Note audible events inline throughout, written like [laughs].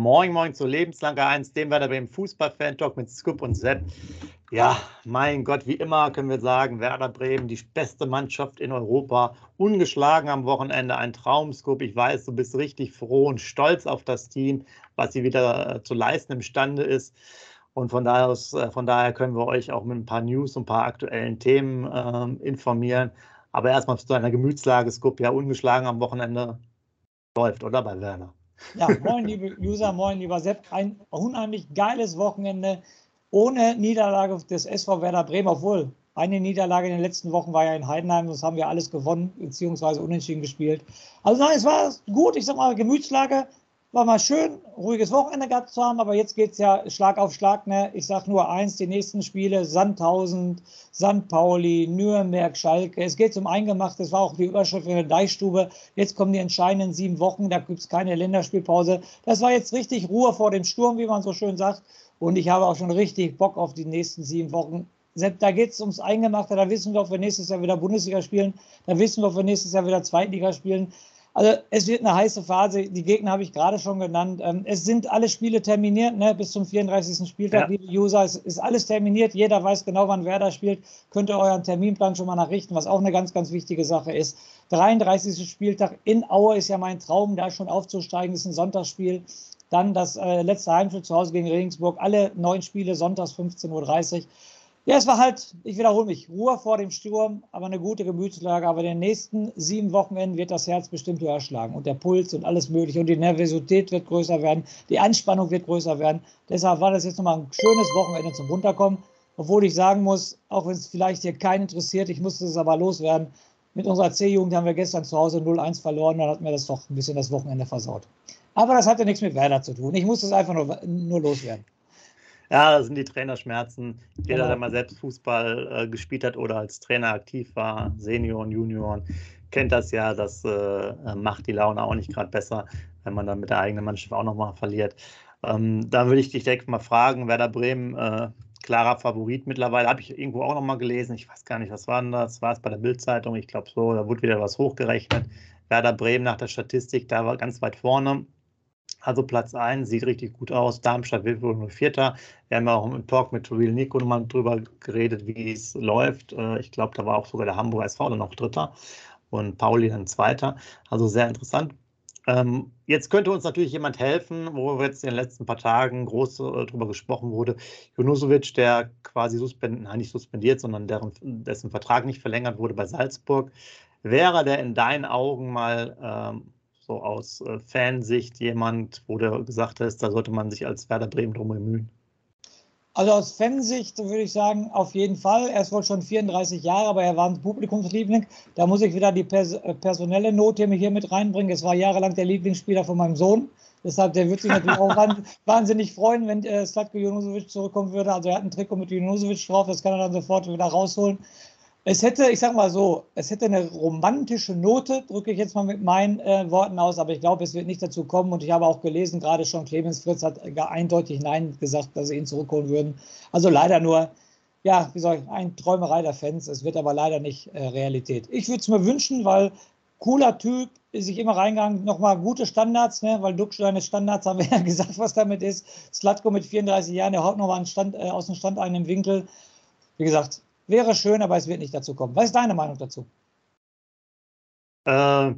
Moin, moin zu Lebenslange 1, dem Werder Bremen Fußball-Fan-Talk mit Scoop und Sepp. Ja, mein Gott, wie immer können wir sagen, Werder Bremen, die beste Mannschaft in Europa, ungeschlagen am Wochenende, ein Traumscoop. Ich weiß, du bist richtig froh und stolz auf das Team, was sie wieder äh, zu leisten imstande ist. Und von daher, aus, äh, von daher können wir euch auch mit ein paar News und ein paar aktuellen Themen äh, informieren. Aber erstmal zu einer Gemütslage, Scoop, ja, ungeschlagen am Wochenende läuft, oder bei Werder? Ja, moin, liebe User, moin, lieber Sepp. Ein unheimlich geiles Wochenende ohne Niederlage des SV Werder Bremen, obwohl eine Niederlage in den letzten Wochen war ja in Heidenheim, das haben wir alles gewonnen, beziehungsweise unentschieden gespielt. Also nein, es war gut, ich sag mal, Gemütslage, war mal schön, ruhiges Wochenende gehabt zu haben, aber jetzt geht es ja Schlag auf Schlag. Ne? Ich sage nur eins, die nächsten Spiele, Sandhausen, St. Pauli, Nürnberg, Schalke. Es geht zum Eingemacht, das war auch die Überschrift in der Deichstube. Jetzt kommen die entscheidenden sieben Wochen, da gibt es keine Länderspielpause. Das war jetzt richtig Ruhe vor dem Sturm, wie man so schön sagt. Und ich habe auch schon richtig Bock auf die nächsten sieben Wochen. Da geht es ums Eingemachte, da wissen wir, ob wir nächstes Jahr wieder Bundesliga spielen, da wissen wir, ob wir nächstes Jahr wieder Zweitliga spielen. Also es wird eine heiße Phase. Die Gegner habe ich gerade schon genannt. Ähm, es sind alle Spiele terminiert, ne? bis zum 34. Spieltag, ja. liebe User. Es ist alles terminiert. Jeder weiß genau, wann wer da spielt. Könnt ihr euren Terminplan schon mal nachrichten, was auch eine ganz, ganz wichtige Sache ist. 33. Spieltag in Aue ist ja mein Traum, da schon aufzusteigen. Das ist ein Sonntagsspiel. Dann das äh, letzte Heimspiel zu Hause gegen Regensburg. Alle neun Spiele sonntags 15.30 Uhr. Ja, es war halt, ich wiederhole mich, Ruhe vor dem Sturm, aber eine gute Gemütslage. Aber in den nächsten sieben Wochenenden wird das Herz bestimmt höher schlagen und der Puls und alles Mögliche und die Nervosität wird größer werden, die Anspannung wird größer werden. Deshalb war das jetzt nochmal ein schönes Wochenende zum Runterkommen. Obwohl ich sagen muss, auch wenn es vielleicht hier keinen interessiert, ich musste es aber loswerden. Mit unserer C-Jugend haben wir gestern zu Hause 0-1 verloren, dann hat mir das doch ein bisschen das Wochenende versaut. Aber das hatte nichts mit Werder zu tun. Ich musste es einfach nur, nur loswerden. Ja, das sind die Trainerschmerzen. Jeder, genau. der mal selbst Fußball äh, gespielt hat oder als Trainer aktiv war, Senioren, Junioren, kennt das ja. Das äh, macht die Laune auch nicht gerade besser, wenn man dann mit der eigenen Mannschaft auch nochmal verliert. Ähm, da würde ich dich direkt mal fragen, Werder Bremen, äh, klarer Favorit mittlerweile, habe ich irgendwo auch nochmal gelesen. Ich weiß gar nicht, was war denn das? War es bei der Bildzeitung? Ich glaube so, da wurde wieder was hochgerechnet. Werder Bremen nach der Statistik, da war ganz weit vorne. Also Platz 1 sieht richtig gut aus. Darmstadt wird wohl nur Vierter. Wir haben ja auch im Talk mit Real Nico nochmal drüber geredet, wie es läuft. Äh, ich glaube, da war auch sogar der Hamburger SV dann noch Dritter und Pauli dann Zweiter. Also sehr interessant. Ähm, jetzt könnte uns natürlich jemand helfen, wo jetzt in den letzten paar Tagen groß äh, drüber gesprochen wurde. Junusovic, der quasi suspendiert, nein, nicht suspendiert, sondern deren, dessen Vertrag nicht verlängert wurde bei Salzburg. Wäre der in deinen Augen mal ähm, so aus äh, Fansicht jemand, wo du gesagt hast, da sollte man sich als Werder Bremen drum bemühen? Also aus Fansicht würde ich sagen, auf jeden Fall. Er ist wohl schon 34 Jahre, aber er war ein Publikumsliebling. Da muss ich wieder die pers äh, personelle Note hier mit reinbringen. Es war jahrelang der Lieblingsspieler von meinem Sohn. Deshalb, der wird sich natürlich auch [laughs] wahnsinnig freuen, wenn äh, Slatko Junusovic zurückkommen würde. Also er hat ein Trikot mit Junusovic drauf, das kann er dann sofort wieder rausholen. Es hätte, ich sag mal so, es hätte eine romantische Note, drücke ich jetzt mal mit meinen äh, Worten aus, aber ich glaube, es wird nicht dazu kommen. Und ich habe auch gelesen, gerade schon Clemens Fritz hat eindeutig Nein gesagt, dass sie ihn zurückholen würden. Also leider nur, ja, wie soll ich, ein Träumerei der Fans. Es wird aber leider nicht äh, Realität. Ich würde es mir wünschen, weil cooler Typ, ist sich immer reingegangen, nochmal gute Standards, ne? weil Duck seine Standards haben wir ja [laughs] gesagt, was damit ist. Slatko mit 34 Jahren, der haut nochmal äh, aus dem Stand einen Winkel. Wie gesagt, Wäre schön, aber es wird nicht dazu kommen. Was ist deine Meinung dazu? Äh,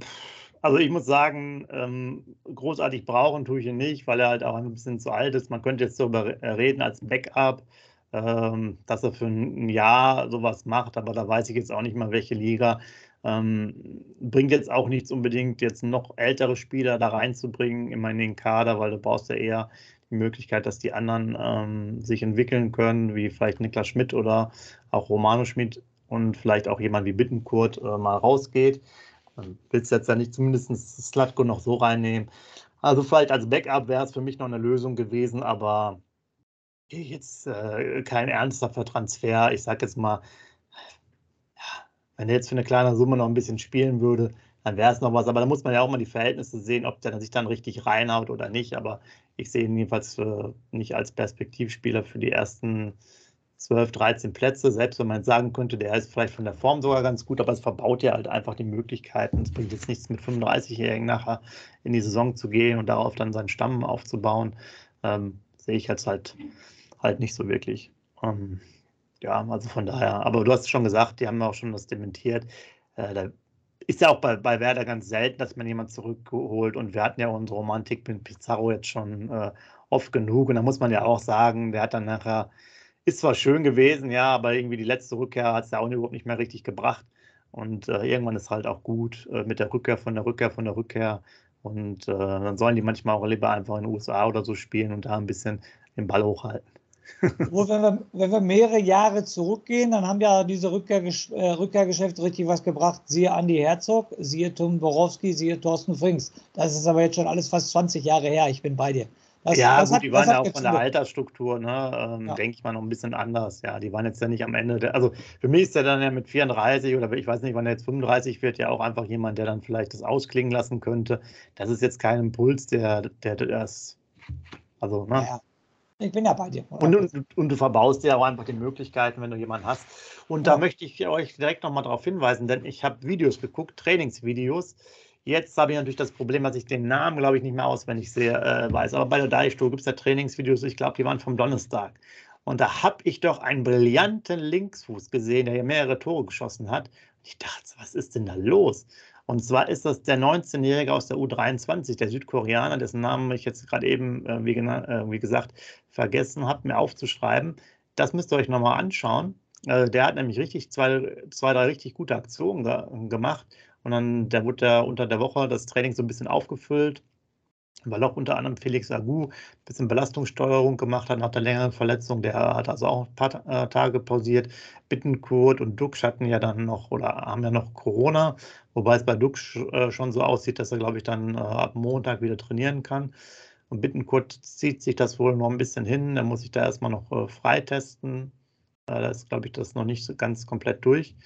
also ich muss sagen, ähm, großartig brauchen tue ich ihn nicht, weil er halt auch ein bisschen zu alt ist. Man könnte jetzt darüber reden als Backup, ähm, dass er für ein Jahr sowas macht, aber da weiß ich jetzt auch nicht mal, welche Liga. Ähm, bringt jetzt auch nichts unbedingt, jetzt noch ältere Spieler da reinzubringen, immer in den Kader, weil du brauchst ja eher Möglichkeit, dass die anderen ähm, sich entwickeln können, wie vielleicht Niklas Schmidt oder auch Romano Schmidt. und vielleicht auch jemand wie Bittenkurt äh, mal rausgeht. Dann willst du jetzt ja nicht zumindest Slatko noch so reinnehmen. Also vielleicht als Backup wäre es für mich noch eine Lösung gewesen, aber jetzt äh, kein ernsthafter Transfer. Ich sage jetzt mal, ja, wenn er jetzt für eine kleine Summe noch ein bisschen spielen würde, dann wäre es noch was. Aber da muss man ja auch mal die Verhältnisse sehen, ob der sich dann richtig reinhaut oder nicht. Aber ich sehe ihn jedenfalls für, nicht als Perspektivspieler für die ersten 12, 13 Plätze. Selbst wenn man sagen könnte, der ist vielleicht von der Form sogar ganz gut, aber es verbaut ja halt einfach die Möglichkeiten. Es bringt jetzt nichts mit 35-Jährigen nachher in die Saison zu gehen und darauf dann seinen Stamm aufzubauen. Ähm, sehe ich jetzt halt, halt nicht so wirklich. Ähm, ja, also von daher, aber du hast schon gesagt, die haben auch schon das dementiert. Äh, da ist ja auch bei, bei Werder ganz selten, dass man jemanden zurückholt. Und wir hatten ja unsere Romantik mit Pizarro jetzt schon äh, oft genug. Und da muss man ja auch sagen, der hat dann nachher, ist zwar schön gewesen, ja, aber irgendwie die letzte Rückkehr hat es ja auch überhaupt nicht mehr richtig gebracht. Und äh, irgendwann ist halt auch gut äh, mit der Rückkehr von der Rückkehr von der Rückkehr. Und äh, dann sollen die manchmal auch lieber einfach in den USA oder so spielen und da ein bisschen den Ball hochhalten. Wo, wenn, wir, wenn wir mehrere Jahre zurückgehen, dann haben ja diese Rückkehrgesch äh, Rückkehrgeschäfte richtig was gebracht. Siehe Andi Herzog, siehe Tom Borowski, siehe Thorsten Frings. Das ist aber jetzt schon alles fast 20 Jahre her. Ich bin bei dir. Das, ja, das gut, hat, die waren ja auch von der Altersstruktur, ne, ähm, ja. denke ich mal, noch ein bisschen anders. Ja, die waren jetzt ja nicht am Ende. Der, also für mich ist er dann ja mit 34 oder ich weiß nicht, wann er jetzt 35 wird, ja auch einfach jemand, der dann vielleicht das ausklingen lassen könnte. Das ist jetzt kein Impuls, der, der, der das, also, ne? Ja. Ich bin ja bei dir. Und, und, und, du verbaust dir auch einfach die Möglichkeiten, wenn du jemanden hast. Und ja. da möchte ich euch direkt nochmal darauf hinweisen, denn ich habe Videos geguckt, Trainingsvideos. Jetzt habe ich natürlich das Problem, dass ich den Namen, glaube ich, nicht mehr auswendig sehr äh, weiß. Aber bei der Deichstuhl gibt es ja Trainingsvideos, ich glaube, die waren vom Donnerstag. Und da habe ich doch einen brillanten Linksfuß gesehen, der hier mehrere Tore geschossen hat. Und ich dachte, was ist denn da los? Und zwar ist das der 19-Jährige aus der U23, der Südkoreaner, dessen Namen ich jetzt gerade eben, äh, wie, äh, wie, gesagt, vergessen habe, mir aufzuschreiben. Das müsst ihr euch nochmal anschauen. Äh, der hat nämlich richtig zwei, zwei drei richtig gute Aktionen ge gemacht. Und dann der wurde der unter der Woche das Training so ein bisschen aufgefüllt weil auch unter anderem Felix Agu ein bisschen Belastungssteuerung gemacht hat nach der längeren Verletzung. Der hat also auch ein paar äh, Tage pausiert. Bittenkurt und Dux hatten ja dann noch oder haben ja noch Corona, wobei es bei Dux äh, schon so aussieht, dass er, glaube ich, dann äh, ab Montag wieder trainieren kann. Und Bittenkurt zieht sich das wohl noch ein bisschen hin. Er muss sich da erstmal noch freitesten. da ist, glaube ich, das noch nicht so ganz komplett durch.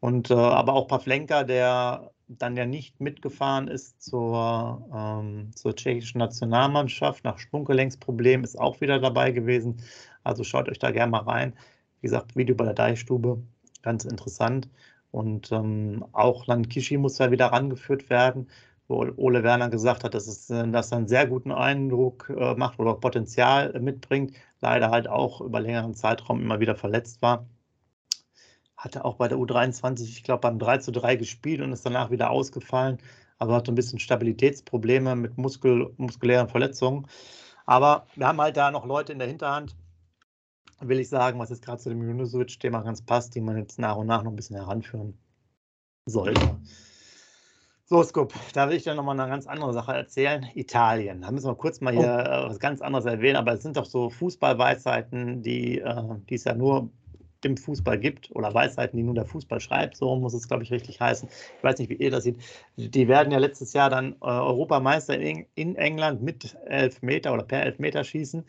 Und aber auch Pavlenka, der dann ja nicht mitgefahren ist zur, ähm, zur tschechischen Nationalmannschaft nach Sprunggelenksproblem, ist auch wieder dabei gewesen. Also schaut euch da gerne mal rein. Wie gesagt, Video bei der Deichstube, ganz interessant. Und ähm, auch Lankishi muss ja wieder rangeführt werden, wo Ole Werner gesagt hat, dass, es, äh, dass einen sehr guten Eindruck äh, macht oder Potenzial mitbringt. Leider halt auch über längeren Zeitraum immer wieder verletzt war hatte auch bei der U23, ich glaube, beim 3 zu 3 gespielt und ist danach wieder ausgefallen. Also hatte ein bisschen Stabilitätsprobleme mit Muskel, muskulären Verletzungen. Aber wir haben halt da noch Leute in der Hinterhand, will ich sagen, was jetzt gerade zu dem Junusovic-Thema ganz passt, die man jetzt nach und nach noch ein bisschen heranführen sollte. So, Scoop, da will ich dir nochmal eine ganz andere Sache erzählen. Italien. Da müssen wir kurz mal hier oh. was ganz anderes erwähnen, aber es sind doch so Fußballweisheiten, die, äh, die es ja nur im Fußball gibt oder Weisheiten, die nur der Fußball schreibt, so muss es, glaube ich, richtig heißen. Ich weiß nicht, wie ihr das seht. Die werden ja letztes Jahr dann äh, Europameister in, in, England mit Elfmeter oder per Elfmeter schießen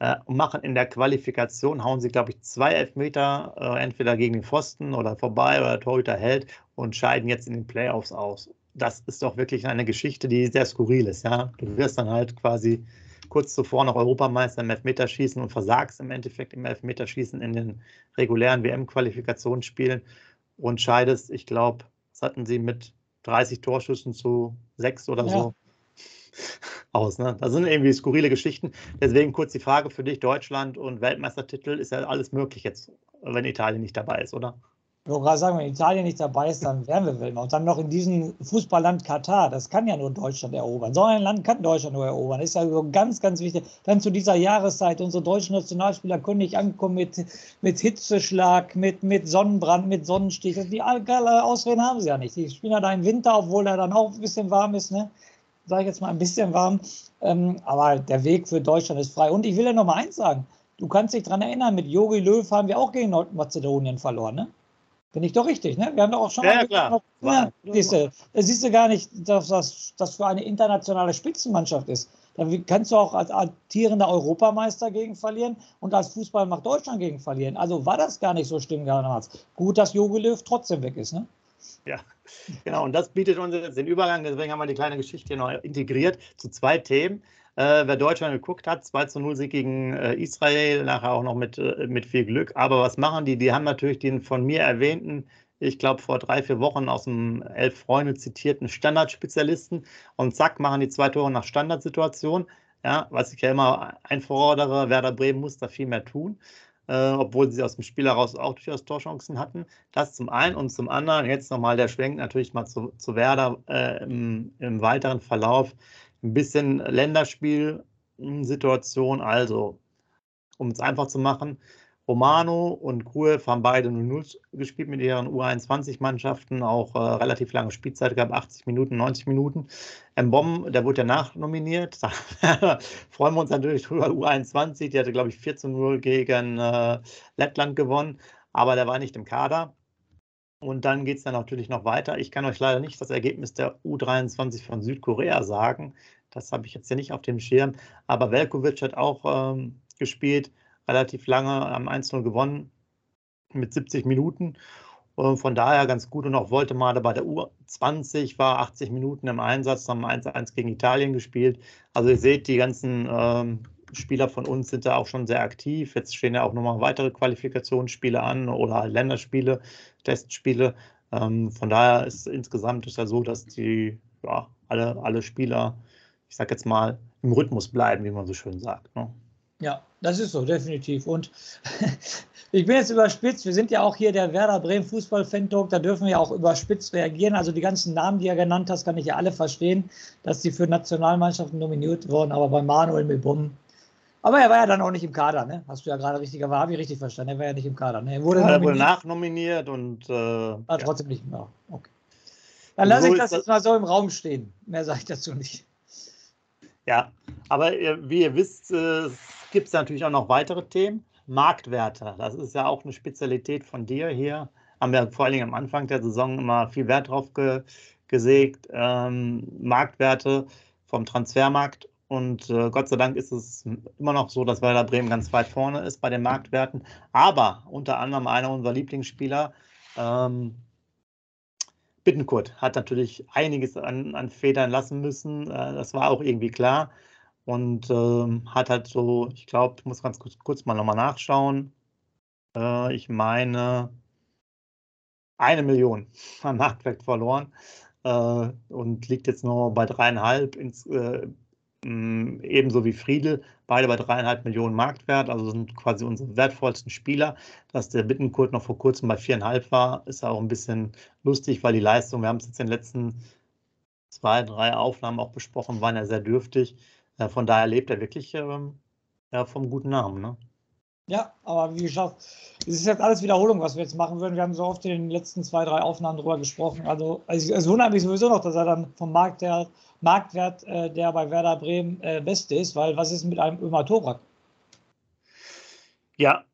äh, und machen in der Qualifikation, hauen sie, glaube ich, zwei Elfmeter äh, entweder gegen den Pfosten oder vorbei oder der Torhüter hält und scheiden jetzt in den Playoffs aus. Das ist doch wirklich eine Geschichte, die sehr skurril ist. Ja? Du wirst dann halt quasi kurz zuvor noch Europameister im Elfmeterschießen und versagst im Endeffekt im Elfmeterschießen in den regulären WM-Qualifikationsspielen und scheidest, ich glaube, das hatten sie mit 30 Torschüssen zu sechs oder ja. so [laughs] aus. Ne? Das sind irgendwie skurrile Geschichten. Deswegen kurz die Frage für dich: Deutschland und Weltmeistertitel ist ja alles möglich jetzt, wenn Italien nicht dabei ist, oder? Ich wollte gerade sagen, wenn Italien nicht dabei ist, dann wären wir Weltmeister. Und dann noch in diesem Fußballland Katar, das kann ja nur Deutschland erobern. So ein Land kann Deutschland nur erobern. Das ist ja so ganz, ganz wichtig. Dann zu dieser Jahreszeit, unsere deutschen Nationalspieler können nicht ankommen mit, mit Hitzeschlag, mit, mit Sonnenbrand, mit Sonnenstich. Die alle Ausreden haben sie ja nicht. Die spielen ja da im Winter, obwohl er dann auch ein bisschen warm ist. Ne? Sage ich jetzt mal ein bisschen warm. Ähm, aber der Weg für Deutschland ist frei. Und ich will ja noch mal eins sagen. Du kannst dich daran erinnern, mit Jogi Löw haben wir auch gegen Nordmazedonien verloren. Ne? Finde ich doch richtig, ne? Wir haben doch auch schon ja, mal. Klar. Ja, siehst du, siehst du gar nicht, dass das, das für eine internationale Spitzenmannschaft ist. Da kannst du auch als amtierender Europameister gegen verlieren und als Fußball macht Deutschland gegen verlieren. Also war das gar nicht so schlimm damals. Gut, dass Jogi Löw trotzdem weg ist, ne? Ja, genau. Und das bietet uns jetzt den Übergang. Deswegen haben wir die kleine Geschichte hier noch integriert zu zwei Themen. Äh, wer Deutschland geguckt hat, 2 zu 0 Sieg gegen äh, Israel, nachher auch noch mit, äh, mit viel Glück. Aber was machen die? Die haben natürlich den von mir erwähnten, ich glaube vor drei, vier Wochen aus dem Elf Freunde zitierten Standardspezialisten und zack, machen die zwei Tore nach Standardsituation. Ja, was ich ja immer einfordere, Werder Bremen muss da viel mehr tun. Äh, obwohl sie aus dem Spiel heraus auch durchaus Torchancen hatten. Das zum einen und zum anderen, jetzt nochmal der Schwenk natürlich mal zu, zu Werder äh, im, im, weiteren Verlauf ein bisschen Länderspielsituation. Also, um es einfach zu machen, Romano und Gruev haben beide 0-0 gespielt mit ihren U21-Mannschaften, auch äh, relativ lange Spielzeit gehabt, 80 Minuten, 90 Minuten. Mbom, der wurde ja nachnominiert. [laughs] Da freuen wir uns natürlich drüber. U21, die hatte, glaube ich, 14-0 gegen äh, Lettland gewonnen, aber der war nicht im Kader. Und dann geht es dann natürlich noch weiter. Ich kann euch leider nicht das Ergebnis der U23 von Südkorea sagen. Das habe ich jetzt ja nicht auf dem Schirm. Aber Velkovic hat auch ähm, gespielt, relativ lange, am 1-0 gewonnen mit 70 Minuten. Und von daher ganz gut. Und auch Woltemade bei der U20 war 80 Minuten im Einsatz, haben 1-1 gegen Italien gespielt. Also ihr seht, die ganzen ähm, Spieler von uns sind da auch schon sehr aktiv. Jetzt stehen ja auch nochmal weitere Qualifikationsspiele an oder halt Länderspiele, Testspiele. Ähm, von daher ist insgesamt ist ja so, dass die ja, alle, alle Spieler, ich sag jetzt mal, im Rhythmus bleiben, wie man so schön sagt. Ne? Ja, das ist so, definitiv. Und [laughs] ich bin jetzt überspitzt. Wir sind ja auch hier der Werder Bremen Fußball-Fan-Talk. Da dürfen wir auch überspitzt reagieren. Also die ganzen Namen, die er genannt hast, kann ich ja alle verstehen, dass sie für Nationalmannschaften nominiert wurden. Aber bei Manuel Mebum aber er war ja dann auch nicht im Kader, ne? Hast du ja gerade richtig, aber habe ich richtig verstanden. Er war ja nicht im Kader. Ne? Er wurde, ja, wurde nachnominiert und. Äh, ja. trotzdem nicht mehr. Okay. Dann lasse so ich das, das jetzt mal so im Raum stehen. Mehr sage ich dazu nicht. Ja, aber wie ihr wisst, äh, gibt es natürlich auch noch weitere Themen. Marktwerte, das ist ja auch eine Spezialität von dir hier. Haben wir vor allen Dingen am Anfang der Saison immer viel Wert drauf ge gesägt. Ähm, Marktwerte vom Transfermarkt und äh, Gott sei Dank ist es immer noch so, dass Werder Bremen ganz weit vorne ist bei den Marktwerten. Aber unter anderem einer unserer Lieblingsspieler, ähm, Bittenkurt, hat natürlich einiges an, an Federn lassen müssen. Äh, das war auch irgendwie klar. Und ähm, hat halt so, ich glaube, ich muss ganz kurz, kurz mal nochmal nachschauen. Äh, ich meine, eine Million am Marktwert verloren äh, und liegt jetzt nur bei dreieinhalb ins, äh, Ebenso wie Friedel, beide bei dreieinhalb Millionen Marktwert, also sind quasi unsere wertvollsten Spieler. Dass der Bittenkurt noch vor kurzem bei viereinhalb war, ist auch ein bisschen lustig, weil die Leistung, wir haben es jetzt in den letzten zwei, drei Aufnahmen auch besprochen, waren ja sehr dürftig. Äh, von daher lebt er wirklich ähm, ja, vom guten Namen. Ne? Ja, aber wie gesagt, es ist jetzt alles Wiederholung, was wir jetzt machen würden. Wir haben so oft in den letzten zwei, drei Aufnahmen darüber gesprochen. Also, also es wundert mich sowieso noch, dass er dann vom Markt her Marktwert, äh, der bei Werder Bremen äh, beste ist, weil was ist mit einem Ömer Torak? Ja,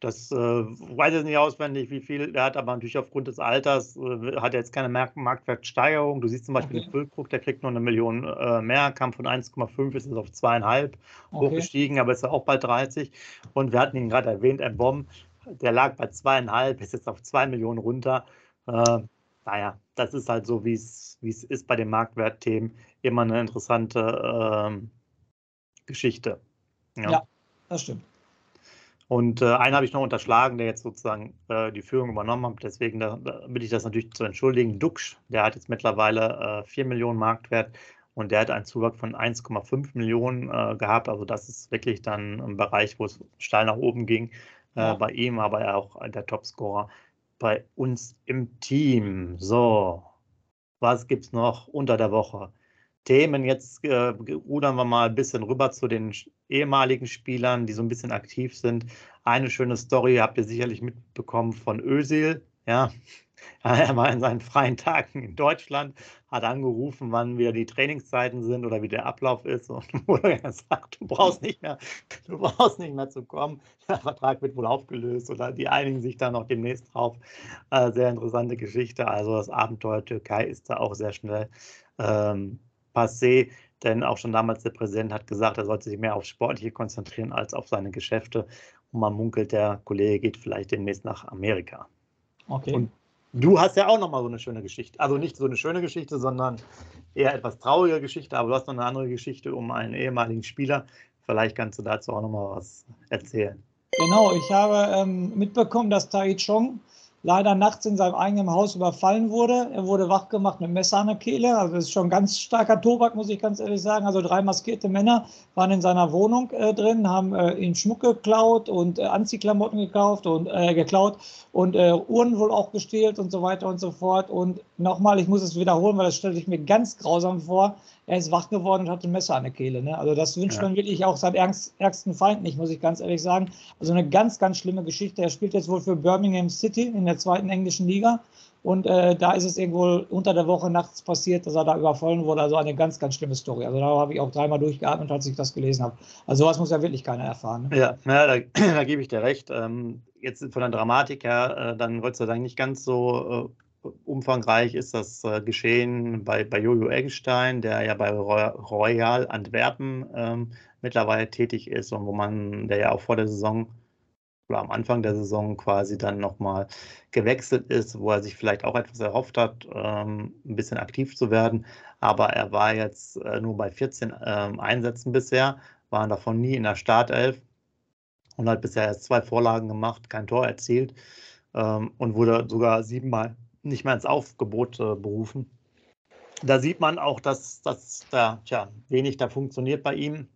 das äh, weiß ich nicht auswendig, wie viel er hat, aber natürlich aufgrund des Alters äh, hat er jetzt keine Mark Marktwertsteigerung. Du siehst zum Beispiel okay. den Füllkrug, der kriegt nur eine Million äh, mehr, kam von 1,5, ist es auf 2,5 okay. hochgestiegen, aber ist ja auch bei 30. Und wir hatten ihn gerade erwähnt, ein Bomb, der lag bei 2,5, ist jetzt auf 2 Millionen runter. Äh, naja, das ist halt so, wie es ist bei den Marktwertthemen, immer eine interessante ähm, Geschichte. Ja. ja, das stimmt. Und äh, einen habe ich noch unterschlagen, der jetzt sozusagen äh, die Führung übernommen hat. Deswegen da, da bitte ich das natürlich zu entschuldigen. Dux, der hat jetzt mittlerweile äh, 4 Millionen Marktwert und der hat einen Zuwachs von 1,5 Millionen äh, gehabt. Also das ist wirklich dann ein Bereich, wo es steil nach oben ging äh, ja. bei ihm, aber er auch der Topscorer bei uns im Team. So, was gibt es noch unter der Woche? Themen. Jetzt äh, rudern wir mal ein bisschen rüber zu den ehemaligen Spielern, die so ein bisschen aktiv sind. Eine schöne Story habt ihr sicherlich mitbekommen von Özil. Ja, [laughs] Er war in seinen freien Tagen in Deutschland, hat angerufen, wann wieder die Trainingszeiten sind oder wie der Ablauf ist und [laughs] wurde gesagt, du brauchst nicht mehr, du brauchst nicht mehr zu kommen. Der Vertrag wird wohl aufgelöst oder die einigen sich dann noch demnächst drauf. Äh, sehr interessante Geschichte. Also das Abenteuer Türkei ist da auch sehr schnell ähm, passé, denn auch schon damals der Präsident hat gesagt, er sollte sich mehr auf Sportliche konzentrieren als auf seine Geschäfte. Und man munkelt, der Kollege geht vielleicht demnächst nach Amerika. Okay. Und Du hast ja auch nochmal so eine schöne Geschichte. Also nicht so eine schöne Geschichte, sondern eher etwas traurige Geschichte, aber du hast noch eine andere Geschichte um einen ehemaligen Spieler. Vielleicht kannst du dazu auch nochmal was erzählen. Genau, ich habe ähm, mitbekommen, dass Tai Chong leider nachts in seinem eigenen Haus überfallen wurde. Er wurde wachgemacht mit Messer an der Kehle. Also das ist schon ganz starker Tobak, muss ich ganz ehrlich sagen. Also drei maskierte Männer waren in seiner Wohnung äh, drin, haben äh, ihn Schmuck geklaut und äh, Anziehklamotten gekauft und äh, geklaut und äh, Uhren wohl auch gestählt und so weiter und so fort. Und nochmal, ich muss es wiederholen, weil das stelle ich mir ganz grausam vor er ist wach geworden und hat ein Messer an der Kehle. Ne? Also das wünscht ja. man wirklich auch seinen ärgsten Feind nicht, muss ich ganz ehrlich sagen. Also eine ganz, ganz schlimme Geschichte. Er spielt jetzt wohl für Birmingham City in der zweiten englischen Liga. Und äh, da ist es irgendwo unter der Woche nachts passiert, dass er da überfallen wurde. Also eine ganz, ganz schlimme Story. Also da habe ich auch dreimal durchgeatmet, als ich das gelesen habe. Also sowas muss ja wirklich keiner erfahren. Ne? Ja, ja da, [clears throat] da, gebe ich dir recht. Ähm, jetzt von der Dramatik her, äh, dann Gott sei Dank nicht ganz so äh, umfangreich ist das äh, geschehen bei, bei Jojo Eggestein, der ja bei Royal Antwerpen ähm, mittlerweile tätig ist und wo man, der ja auch vor der Saison oder am Anfang der Saison quasi dann nochmal gewechselt ist, wo er sich vielleicht auch etwas erhofft hat, ähm, ein bisschen aktiv zu werden. Aber er war jetzt äh, nur bei 14 ähm, Einsätzen bisher, waren davon nie in der Startelf und hat bisher erst zwei Vorlagen gemacht, kein Tor erzielt ähm, und wurde sogar siebenmal nicht mehr ins Aufgebot äh, berufen. Da sieht man auch, dass, dass da tja, wenig da funktioniert bei ihm.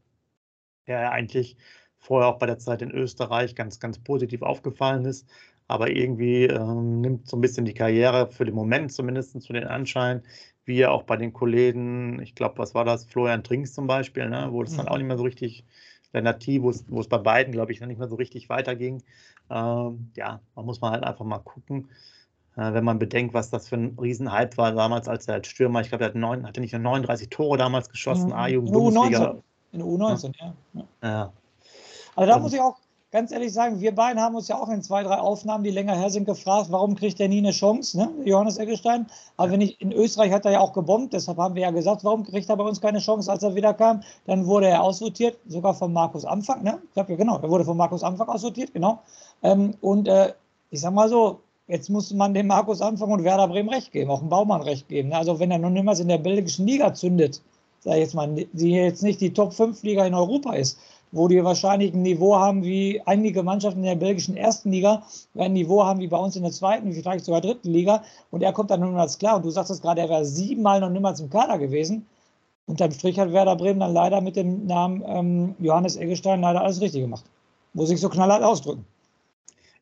Der ja eigentlich vorher auch bei der Zeit in Österreich ganz, ganz positiv aufgefallen ist. Aber irgendwie ähm, nimmt so ein bisschen die Karriere für den Moment zumindest zu den Anschein, wie er auch bei den Kollegen, ich glaube, was war das, Florian Trinks zum Beispiel, ne, wo das dann mhm. auch nicht mehr so richtig, Lennart T, wo es, wo es bei beiden, glaube ich, dann nicht mehr so richtig weiterging. Ähm, ja, man muss mal halt einfach mal gucken. Äh, wenn man bedenkt, was das für ein Riesenhype war damals, als er als Stürmer, ich glaube, er hat neun, hatte nicht nur 39 Tore damals geschossen. A-Jugend, Bundesliga. In der U19, ja. ja. ja. Also da muss ich auch ganz ehrlich sagen, wir beiden haben uns ja auch in zwei, drei Aufnahmen, die länger her sind, gefragt, warum kriegt er nie eine Chance, ne? Johannes Eggestein. Aber wenn ich, in Österreich hat er ja auch gebombt, deshalb haben wir ja gesagt, warum kriegt er bei uns keine Chance, als er wieder kam. Dann wurde er aussortiert, sogar von Markus Anfang, ne? Ich glaube ja genau, er wurde von Markus Anfang aussortiert, genau. Ähm, und äh, ich sag mal so, Jetzt muss man dem Markus Anfang und Werder Bremen recht geben, auch dem Baumann recht geben. Also wenn er nun niemals in der belgischen Liga zündet, sage ich jetzt mal, die jetzt nicht die Top 5 Liga in Europa ist, wo die wahrscheinlich ein Niveau haben wie einige Mannschaften in der belgischen ersten Liga, ein Niveau haben wie bei uns in der zweiten, vielleicht sogar dritten Liga, und er kommt dann nun als klar, und du sagst es gerade, er wäre siebenmal noch niemals im Kader gewesen. Unterm Strich hat Werder Bremen dann leider mit dem Namen ähm, Johannes Eggestein leider alles richtig gemacht. Muss ich so knallhart ausdrücken.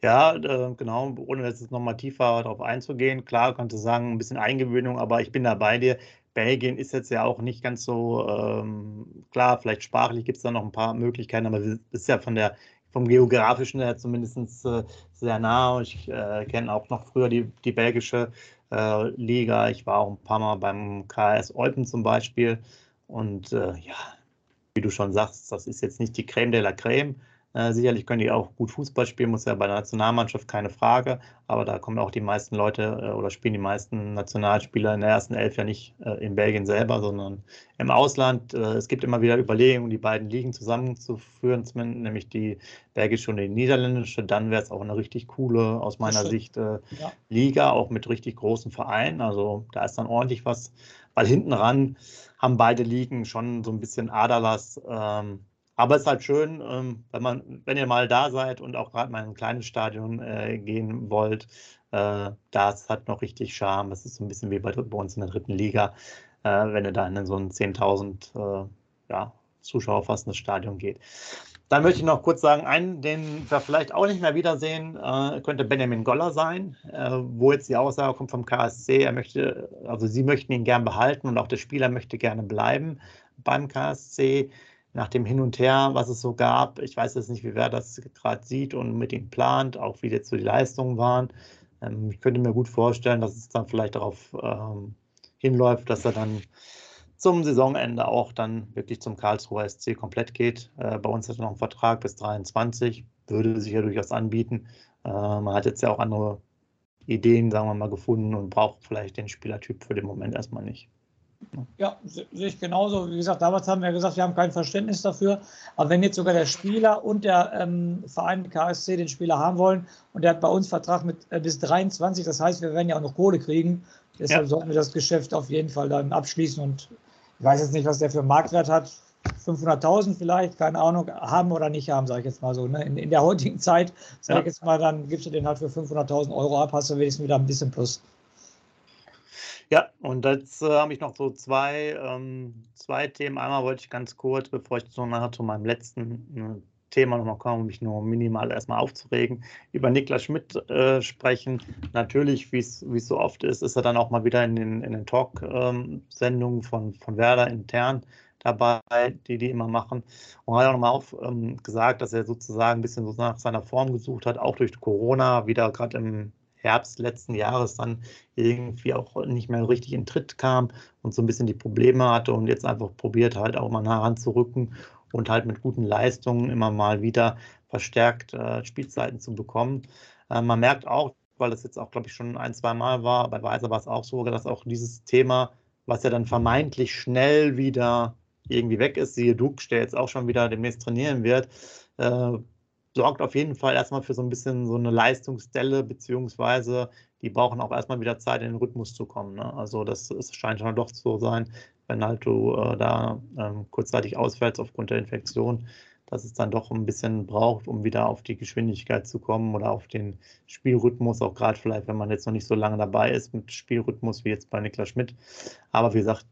Ja, äh, genau, ohne jetzt nochmal tiefer darauf einzugehen. Klar, könnte sagen, ein bisschen Eingewöhnung, aber ich bin da bei dir. Belgien ist jetzt ja auch nicht ganz so ähm, klar, vielleicht sprachlich gibt es da noch ein paar Möglichkeiten, aber es ist ja von der vom geografischen her zumindest äh, sehr nah. Ich äh, kenne auch noch früher die, die belgische äh, Liga. Ich war auch ein paar Mal beim KS Eupen zum Beispiel. Und äh, ja, wie du schon sagst, das ist jetzt nicht die Creme de la Creme, äh, sicherlich können die auch gut Fußball spielen, muss ja bei der Nationalmannschaft keine Frage. Aber da kommen auch die meisten Leute äh, oder spielen die meisten Nationalspieler in der ersten Elf ja nicht äh, in Belgien selber, sondern im Ausland. Äh, es gibt immer wieder Überlegungen, die beiden Ligen zusammenzuführen, nämlich die belgische und die niederländische. Dann wäre es auch eine richtig coole, aus meiner Sicht, äh, ja. Liga, auch mit richtig großen Vereinen. Also da ist dann ordentlich was, weil hinten ran haben beide Ligen schon so ein bisschen Aderlass. Ähm, aber es ist halt schön, ähm, wenn man, wenn ihr mal da seid und auch gerade mal in ein kleines Stadion äh, gehen wollt, äh, das hat noch richtig Charme. Das ist so ein bisschen wie bei, bei uns in der dritten Liga, äh, wenn ihr da in so ein 10.000 äh, ja, Zuschauer fassendes Stadion geht. Dann möchte ich noch kurz sagen, einen, den wir vielleicht auch nicht mehr wiedersehen, äh, könnte Benjamin Goller sein, äh, wo jetzt die Aussage kommt vom KSC, er möchte, also sie möchten ihn gern behalten und auch der Spieler möchte gerne bleiben beim KSC nach dem Hin und Her, was es so gab. Ich weiß jetzt nicht, wie wer das gerade sieht und mit ihm plant, auch wie jetzt so die Leistungen waren. Ähm, ich könnte mir gut vorstellen, dass es dann vielleicht darauf ähm, hinläuft, dass er dann zum Saisonende auch dann wirklich zum Karlsruher SC komplett geht. Äh, bei uns hat er noch einen Vertrag bis 23, würde sich ja durchaus anbieten. Äh, man hat jetzt ja auch andere Ideen, sagen wir mal, gefunden und braucht vielleicht den Spielertyp für den Moment erstmal nicht. Ja, sehe ich genauso. Wie gesagt, damals haben wir gesagt, wir haben kein Verständnis dafür. Aber wenn jetzt sogar der Spieler und der ähm, Verein KSC den Spieler haben wollen und der hat bei uns Vertrag mit äh, bis 23, das heißt, wir werden ja auch noch Kohle kriegen. Deshalb ja. sollten wir das Geschäft auf jeden Fall dann abschließen. Und ich weiß jetzt nicht, was der für Marktwert hat. 500.000 vielleicht, keine Ahnung, haben oder nicht haben, sage ich jetzt mal so. Ne? In, in, der heutigen Zeit, sage ich jetzt mal, dann gibst du den halt für 500.000 Euro ab, hast du wenigstens wieder ein bisschen Plus. Ja, und jetzt äh, habe ich noch so zwei, ähm, zwei Themen. Einmal wollte ich ganz kurz, bevor ich so nachher zu meinem letzten äh, Thema nochmal komme, um mich nur minimal erstmal aufzuregen, über Niklas Schmidt äh, sprechen. Natürlich, wie es so oft ist, ist er dann auch mal wieder in den, in den Talk-Sendungen ähm, von, von Werder intern dabei, die die immer machen. Und hat auch nochmal auf, ähm, gesagt, dass er sozusagen ein bisschen so nach seiner Form gesucht hat, auch durch Corona, wieder gerade im Herbst letzten Jahres dann irgendwie auch nicht mehr richtig in Tritt kam und so ein bisschen die Probleme hatte und jetzt einfach probiert halt auch mal nah ranzurücken und halt mit guten Leistungen immer mal wieder verstärkt äh, Spielzeiten zu bekommen. Äh, man merkt auch, weil das jetzt auch, glaube ich, schon ein, zwei Mal war, bei Weiser war es auch so, dass auch dieses Thema, was ja dann vermeintlich schnell wieder irgendwie weg ist, siehe Dux, der jetzt auch schon wieder demnächst trainieren wird, äh, sorgt auf jeden Fall erstmal für so ein bisschen so eine Leistungsdelle, beziehungsweise die brauchen auch erstmal wieder Zeit, in den Rhythmus zu kommen. Ne? Also das, das scheint schon doch so sein, wenn halt du äh, da ähm, kurzzeitig ausfällst aufgrund der Infektion, dass es dann doch ein bisschen braucht, um wieder auf die Geschwindigkeit zu kommen oder auf den Spielrhythmus, auch gerade vielleicht, wenn man jetzt noch nicht so lange dabei ist mit Spielrhythmus wie jetzt bei Niklas Schmidt. Aber wie gesagt,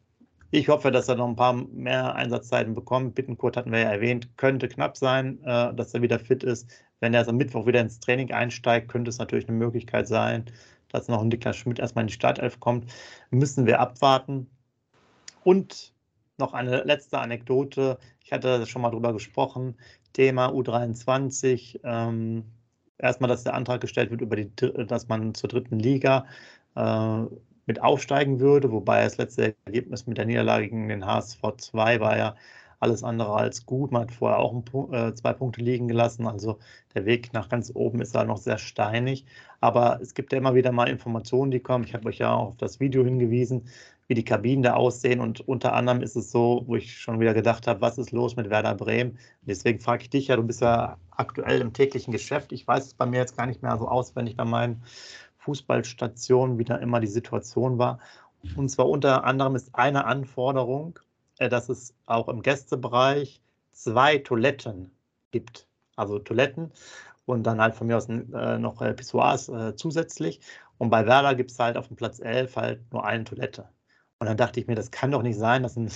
ich hoffe, dass er noch ein paar mehr Einsatzzeiten bekommt. Bittenkurt hatten wir ja erwähnt, könnte knapp sein, äh, dass er wieder fit ist. Wenn er am Mittwoch wieder ins Training einsteigt, könnte es natürlich eine Möglichkeit sein, dass noch ein Niklas Schmidt erstmal in die Startelf kommt. Müssen wir abwarten. Und noch eine letzte Anekdote. Ich hatte schon mal drüber gesprochen. Thema U23. Ähm, erstmal, dass der Antrag gestellt wird, über die, dass man zur dritten Liga äh, mit aufsteigen würde, wobei das letzte Ergebnis mit der Niederlage gegen den HSV 2 war ja alles andere als gut. Man hat vorher auch ein, äh, zwei Punkte liegen gelassen. Also der Weg nach ganz oben ist da noch sehr steinig. Aber es gibt ja immer wieder mal Informationen, die kommen. Ich habe euch ja auch auf das Video hingewiesen, wie die Kabinen da aussehen. Und unter anderem ist es so, wo ich schon wieder gedacht habe, was ist los mit Werder Bremen? Und deswegen frage ich dich ja, du bist ja aktuell im täglichen Geschäft. Ich weiß es bei mir jetzt gar nicht mehr so auswendig bei meinen Fußballstation wieder immer die Situation war. Und zwar unter anderem ist eine Anforderung, äh, dass es auch im Gästebereich zwei Toiletten gibt. Also Toiletten und dann halt von mir aus äh, noch Pissoirs äh, zusätzlich. Und bei Werder gibt es halt auf dem Platz 11 halt nur eine Toilette. Und dann dachte ich mir, das kann doch nicht sein, dass ein,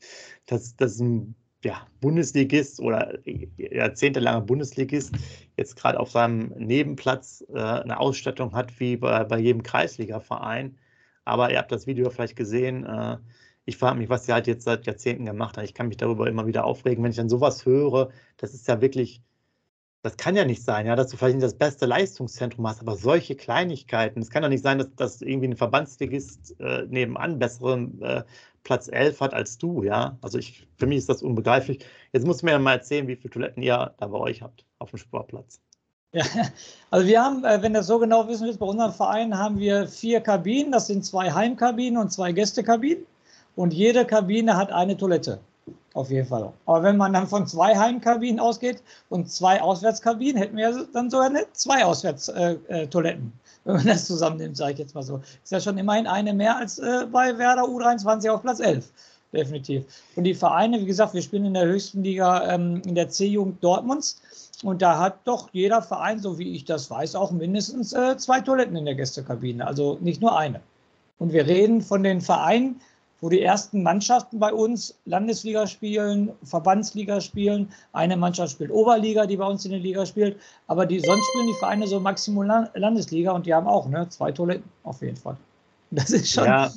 [laughs] dass, dass ein ja, Bundesligist oder jahrzehntelanger Bundesligist jetzt gerade auf seinem Nebenplatz äh, eine Ausstattung hat wie bei, bei jedem Kreisligaverein. Aber ihr habt das Video vielleicht gesehen. Äh, ich frage mich, was sie halt jetzt seit Jahrzehnten gemacht haben. Ich kann mich darüber immer wieder aufregen, wenn ich dann sowas höre. Das ist ja wirklich, das kann ja nicht sein, ja, dass du vielleicht nicht das beste Leistungszentrum hast, aber solche Kleinigkeiten. Es kann doch nicht sein, dass, dass irgendwie ein Verbandsligist äh, nebenan besseren äh, Platz 11 hat als du, ja. Also ich, für mich ist das unbegreiflich. Jetzt musst du mir ja mal erzählen, wie viele Toiletten ihr da bei euch habt auf dem Sportplatz. Ja, [laughs] also wir haben, äh, wenn du das so genau wissen willst, bei unserem Verein haben wir vier Kabinen. Das sind zwei Heimkabinen und zwei Gästekabinen. Und jede Kabine hat eine Toilette. Auf jeden Fall. Aber wenn man dann von zwei Heimkabinen ausgeht und zwei Auswärtskabinen, hätten wir dann sogar zwei Auswärtstoiletten. Wenn man das zusammennimmt, sage ich jetzt mal so. Ist ja schon immerhin eine mehr als äh, bei Werder U23 auf Platz 11. Definitiv. Und die Vereine, wie gesagt, wir spielen in der höchsten Liga ähm, in der C-Jugend Dortmunds. Und da hat doch jeder Verein, so wie ich das weiß, auch mindestens äh, zwei Toiletten in der Gästekabine. Also nicht nur eine. Und wir reden von den Vereinen, wo die ersten Mannschaften bei uns Landesliga spielen, Verbandsliga spielen. Eine Mannschaft spielt Oberliga, die bei uns in der Liga spielt. Aber die, sonst spielen die Vereine so Maximum Landesliga und die haben auch ne, zwei Toiletten auf jeden Fall. Das ist schon. Ja,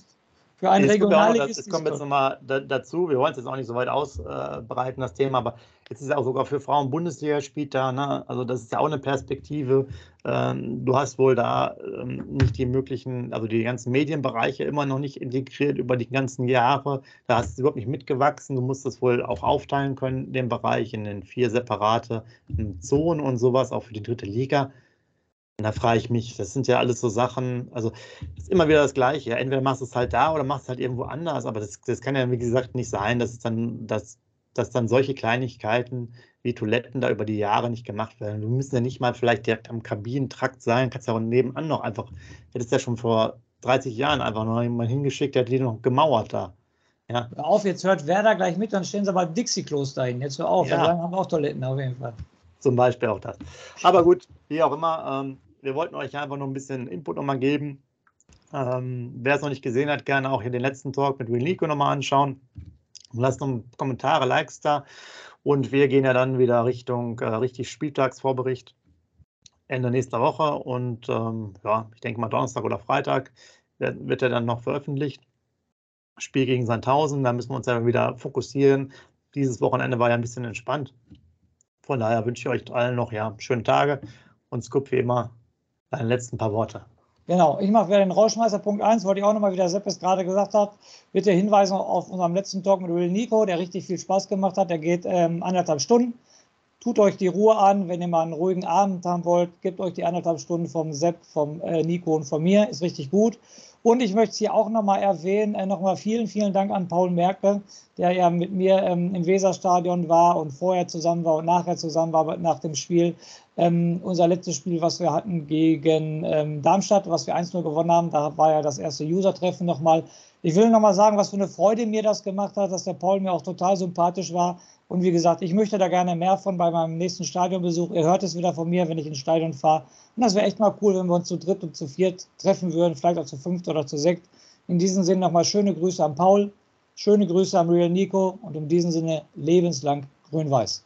Für einen Regionalligist. Es kommt jetzt nochmal dazu, wir wollen es jetzt auch nicht so weit ausbreiten, das Thema, aber jetzt ist ja auch sogar für Frauen Bundesliga spielt da, ne? also das ist ja auch eine Perspektive. Ähm, du hast wohl da ähm, nicht die möglichen, also die ganzen Medienbereiche immer noch nicht integriert über die ganzen Jahre. Da hast du überhaupt nicht mitgewachsen. Du musst das wohl auch aufteilen können, den Bereich in den vier separate Zonen und sowas, auch für die dritte Liga. Da frage ich mich, das sind ja alles so Sachen, also das ist immer wieder das Gleiche. Entweder machst du es halt da oder machst es halt irgendwo anders, aber das, das kann ja, wie gesagt, nicht sein, dass es dann, dass, dass dann solche Kleinigkeiten wie Toiletten da über die Jahre nicht gemacht werden. Du müssen ja nicht mal vielleicht direkt am Kabinentrakt sein, kannst ja auch nebenan noch einfach, hättest ja schon vor 30 Jahren einfach noch jemand hingeschickt, der hat die noch gemauert da. Ja. Hör auf, jetzt hört Werder gleich mit, dann stehen sie aber Dixie-Klos dahin. Jetzt hör auf, ja. dann haben wir auch Toiletten auf jeden Fall. Zum Beispiel auch das. Aber gut, wie auch immer, ähm, wir wollten euch einfach noch ein bisschen Input nochmal geben. Ähm, wer es noch nicht gesehen hat, gerne auch hier den letzten Talk mit Will Nico nochmal anschauen. Lasst noch Kommentare, Likes da. Und wir gehen ja dann wieder Richtung äh, richtig Spieltagsvorbericht Ende nächster Woche. Und ähm, ja, ich denke mal Donnerstag oder Freitag wird, er dann noch veröffentlicht. Spiel gegen Sandhausen, da müssen wir uns ja wieder fokussieren. Dieses Wochenende war ja ein bisschen entspannt. Von daher wünsche ich euch allen noch ja, schöne Tage und Scoop wie immer deine letzten paar Worte. Genau, ich mache wieder den Rauschmeister Punkt 1, wollte ich auch nochmal, wie der Seppes gerade gesagt hat, bitte hinweisen auf unserem letzten Talk mit Will Nico, der richtig viel Spaß gemacht hat. Der geht ähm, anderthalb Stunden. Tut euch die Ruhe an, wenn ihr mal einen ruhigen Abend haben wollt, gebt euch die anderthalb Stunden vom Sepp, vom äh, Nico und von mir, ist richtig gut. Und ich möchte hier auch nochmal erwähnen, äh, nochmal vielen, vielen Dank an Paul Merkel, der ja mit mir ähm, im Weserstadion war und vorher zusammen war und nachher zusammen war nach dem Spiel. Ähm, unser letztes Spiel, was wir hatten gegen ähm, Darmstadt, was wir 1-0 gewonnen haben, da war ja das erste User-Treffen nochmal. Ich will nochmal sagen, was für eine Freude mir das gemacht hat, dass der Paul mir auch total sympathisch war. Und wie gesagt, ich möchte da gerne mehr von bei meinem nächsten Stadionbesuch. Ihr hört es wieder von mir, wenn ich ins Stadion fahre. Und das wäre echt mal cool, wenn wir uns zu dritt und zu viert treffen würden, vielleicht auch zu fünft oder zu sechst. In diesem Sinne nochmal schöne Grüße an Paul, schöne Grüße an Real Nico und in diesem Sinne lebenslang grün-weiß.